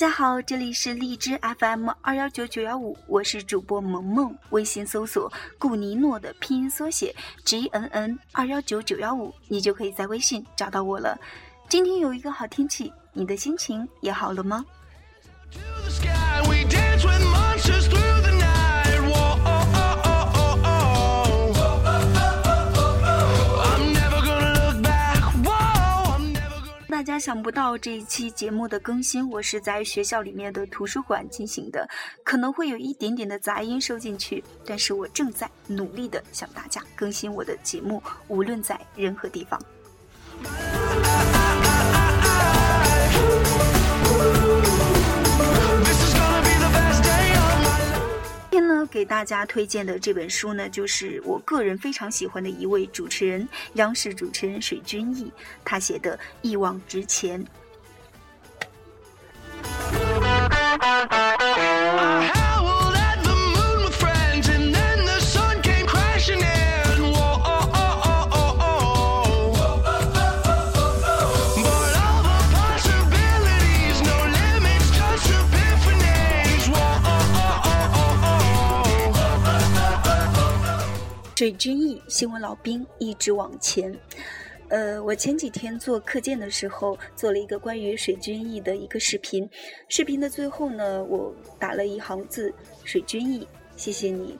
大家好，这里是荔枝 FM 二幺九九幺五，我是主播萌萌。微信搜索顾尼诺的拼音缩写 G N N 二幺九九幺五，你就可以在微信找到我了。今天有一个好天气，你的心情也好了吗？想不到这一期节目的更新，我是在学校里面的图书馆进行的，可能会有一点点的杂音收进去，但是我正在努力的向大家更新我的节目，无论在任何地方。给大家推荐的这本书呢，就是我个人非常喜欢的一位主持人，央视主持人水均益，他写的《一往直前》。水军艺新闻老兵一直往前。呃，我前几天做课件的时候，做了一个关于水军艺的一个视频。视频的最后呢，我打了一行字：“水军艺，谢谢你，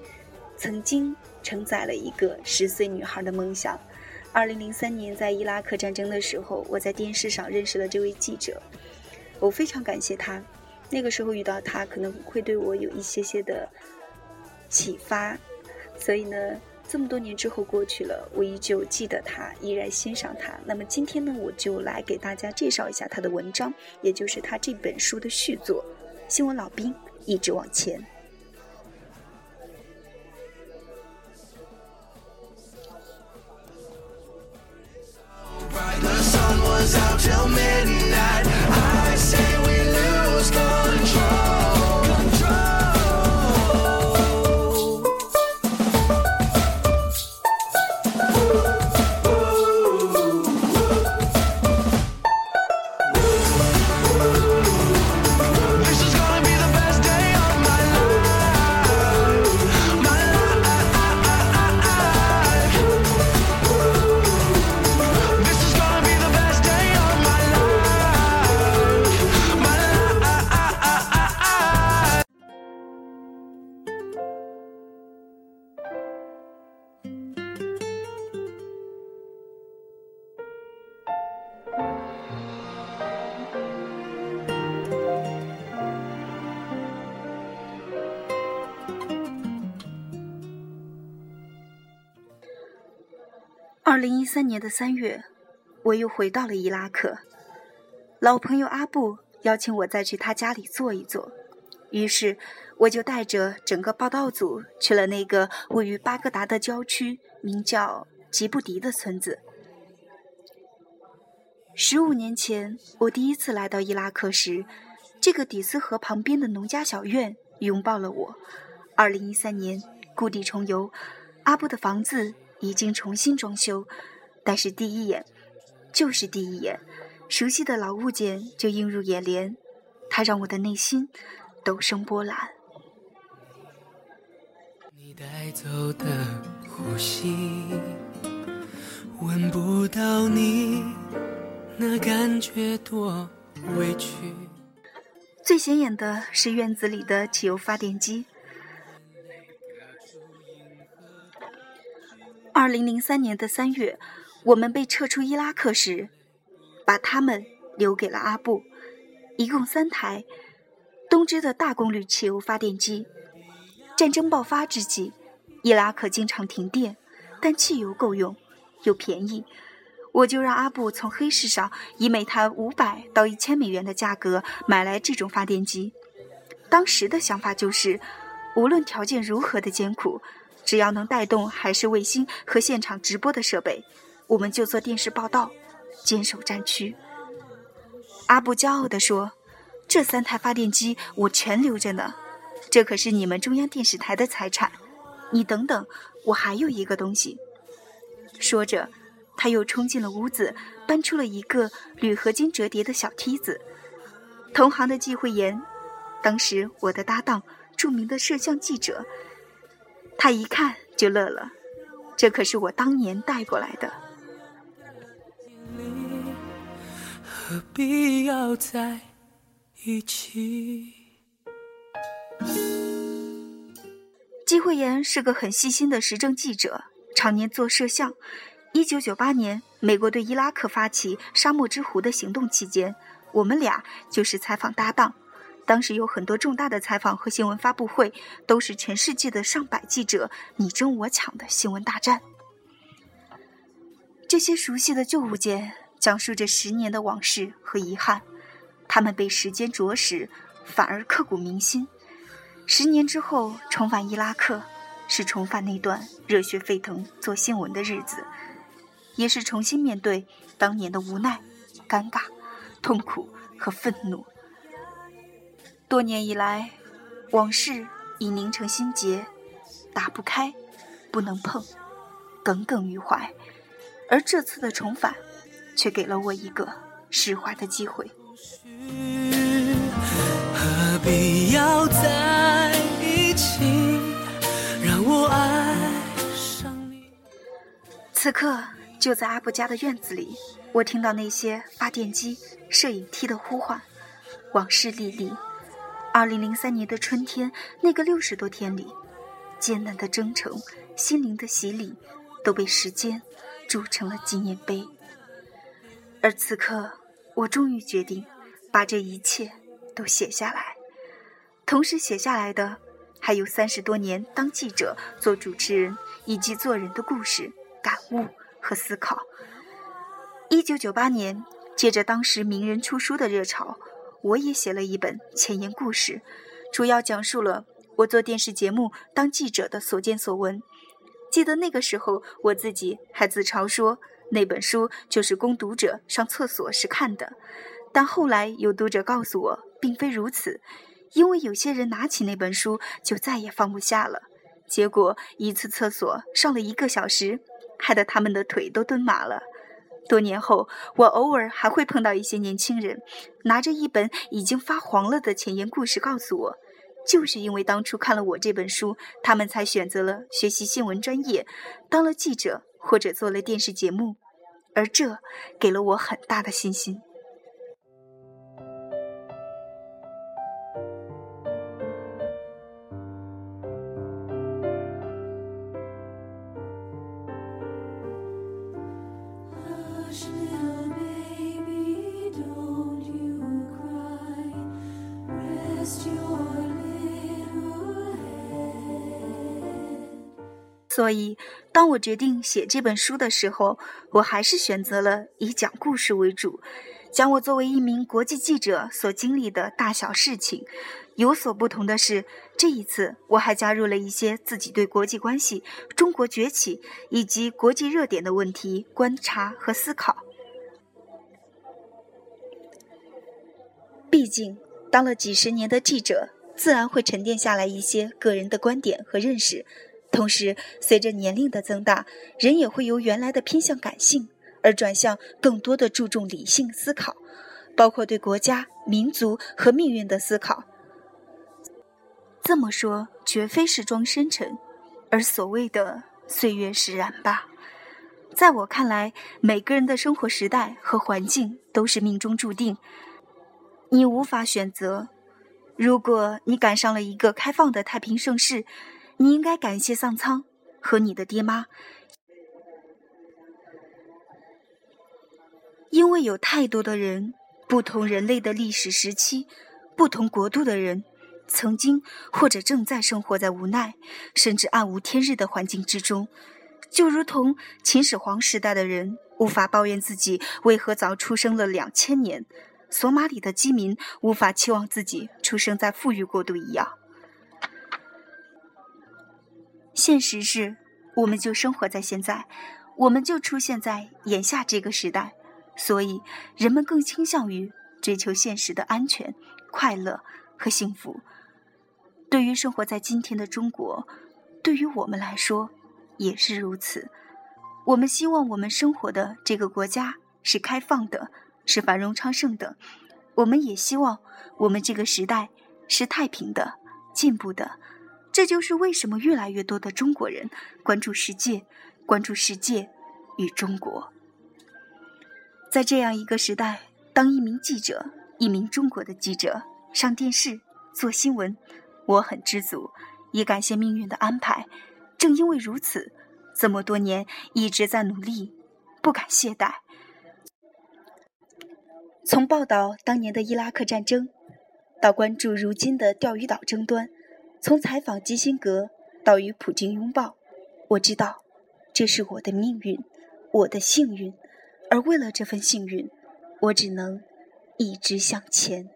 曾经承载了一个十岁女孩的梦想。”二零零三年在伊拉克战争的时候，我在电视上认识了这位记者，我非常感谢他。那个时候遇到他，可能会对我有一些些的启发，所以呢。这么多年之后过去了，我依旧记得他，依然欣赏他。那么今天呢，我就来给大家介绍一下他的文章，也就是他这本书的续作《新闻老兵一直往前》。二零一三年的三月，我又回到了伊拉克。老朋友阿布邀请我再去他家里坐一坐，于是我就带着整个报道组去了那个位于巴格达的郊区，名叫吉布迪的村子。十五年前，我第一次来到伊拉克时，这个底斯河旁边的农家小院拥抱了我。二零一三年，故地重游，阿布的房子。已经重新装修，但是第一眼就是第一眼，熟悉的老物件就映入眼帘，它让我的内心陡生波澜。你带走的呼吸，闻不到你那感觉多委屈。最显眼的是院子里的汽油发电机。二零零三年的三月，我们被撤出伊拉克时，把他们留给了阿布，一共三台东芝的大功率汽油发电机。战争爆发之际，伊拉克经常停电，但汽油够用又便宜，我就让阿布从黑市上以每台五百到一千美元的价格买来这种发电机。当时的想法就是，无论条件如何的艰苦。只要能带动海事卫星和现场直播的设备，我们就做电视报道，坚守战区。阿布骄傲地说：“这三台发电机我全留着呢，这可是你们中央电视台的财产。你等等，我还有一个东西。”说着，他又冲进了屋子，搬出了一个铝合金折叠的小梯子。同行的季慧妍，当时我的搭档，著名的摄像记者，他一看就乐了，这可是我当年带过来的。何必要在一起？季慧妍是个很细心的时政记者，常年做摄像。一九九八年，美国对伊拉克发起“沙漠之狐”的行动期间，我们俩就是采访搭档。当时有很多重大的采访和新闻发布会，都是全世界的上百记者你争我抢的新闻大战。这些熟悉的旧物件。讲述着十年的往事和遗憾，他们被时间啄食，反而刻骨铭心。十年之后重返伊拉克，是重返那段热血沸腾做新闻的日子，也是重新面对当年的无奈、尴尬、痛苦和愤怒。多年以来，往事已凝成心结，打不开，不能碰，耿耿于怀。而这次的重返。却给了我一个释怀的机会。何必要在一起，让我爱上你？此刻就在阿布家的院子里，我听到那些发电机、摄影机的呼唤，往事历历。二零零三年的春天，那个六十多天里，艰难的征程、心灵的洗礼，都被时间铸成了纪念碑。而此刻，我终于决定把这一切都写下来。同时写下来的，还有三十多年当记者、做主持人以及做人的故事、感悟和思考。一九九八年，借着当时名人出书的热潮，我也写了一本前言故事，主要讲述了我做电视节目、当记者的所见所闻。记得那个时候，我自己还自嘲说。那本书就是供读者上厕所时看的，但后来有读者告诉我，并非如此，因为有些人拿起那本书就再也放不下了，结果一次厕所上了一个小时，害得他们的腿都蹲麻了。多年后，我偶尔还会碰到一些年轻人，拿着一本已经发黄了的前沿故事，告诉我，就是因为当初看了我这本书，他们才选择了学习新闻专业，当了记者。或者做了电视节目，而这给了我很大的信心。所以，当我决定写这本书的时候，我还是选择了以讲故事为主，讲我作为一名国际记者所经历的大小事情。有所不同的是，这一次我还加入了一些自己对国际关系、中国崛起以及国际热点的问题观察和思考。毕竟，当了几十年的记者，自然会沉淀下来一些个人的观点和认识。同时，随着年龄的增大，人也会由原来的偏向感性，而转向更多的注重理性思考，包括对国家、民族和命运的思考。这么说，绝非是装深沉，而所谓的岁月使然吧。在我看来，每个人的生活时代和环境都是命中注定，你无法选择。如果你赶上了一个开放的太平盛世，你应该感谢上苍和你的爹妈，因为有太多的人，不同人类的历史时期，不同国度的人，曾经或者正在生活在无奈甚至暗无天日的环境之中，就如同秦始皇时代的人无法抱怨自己为何早出生了两千年，索马里的饥民无法期望自己出生在富裕国度一样。现实是，我们就生活在现在，我们就出现在眼下这个时代，所以人们更倾向于追求现实的安全、快乐和幸福。对于生活在今天的中国，对于我们来说也是如此。我们希望我们生活的这个国家是开放的，是繁荣昌盛的。我们也希望我们这个时代是太平的、进步的。这就是为什么越来越多的中国人关注世界，关注世界与中国。在这样一个时代，当一名记者，一名中国的记者上电视做新闻，我很知足，也感谢命运的安排。正因为如此，这么多年一直在努力，不敢懈怠。从报道当年的伊拉克战争，到关注如今的钓鱼岛争端。从采访基辛格到与普京拥抱，我知道这是我的命运，我的幸运，而为了这份幸运，我只能一直向前。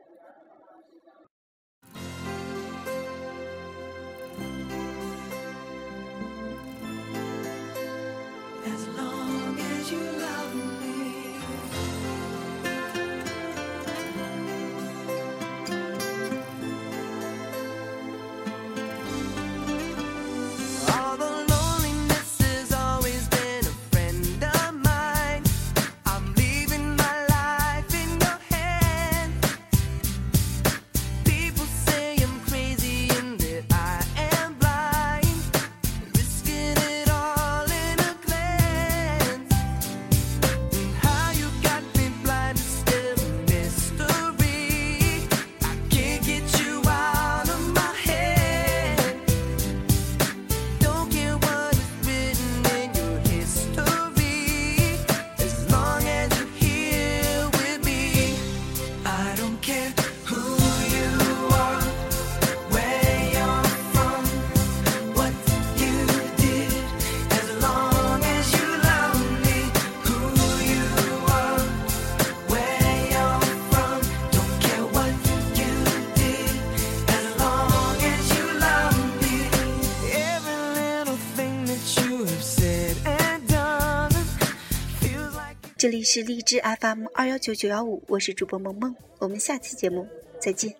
这里是荔枝 FM 二幺九九幺五，我是主播萌萌，我们下期节目再见。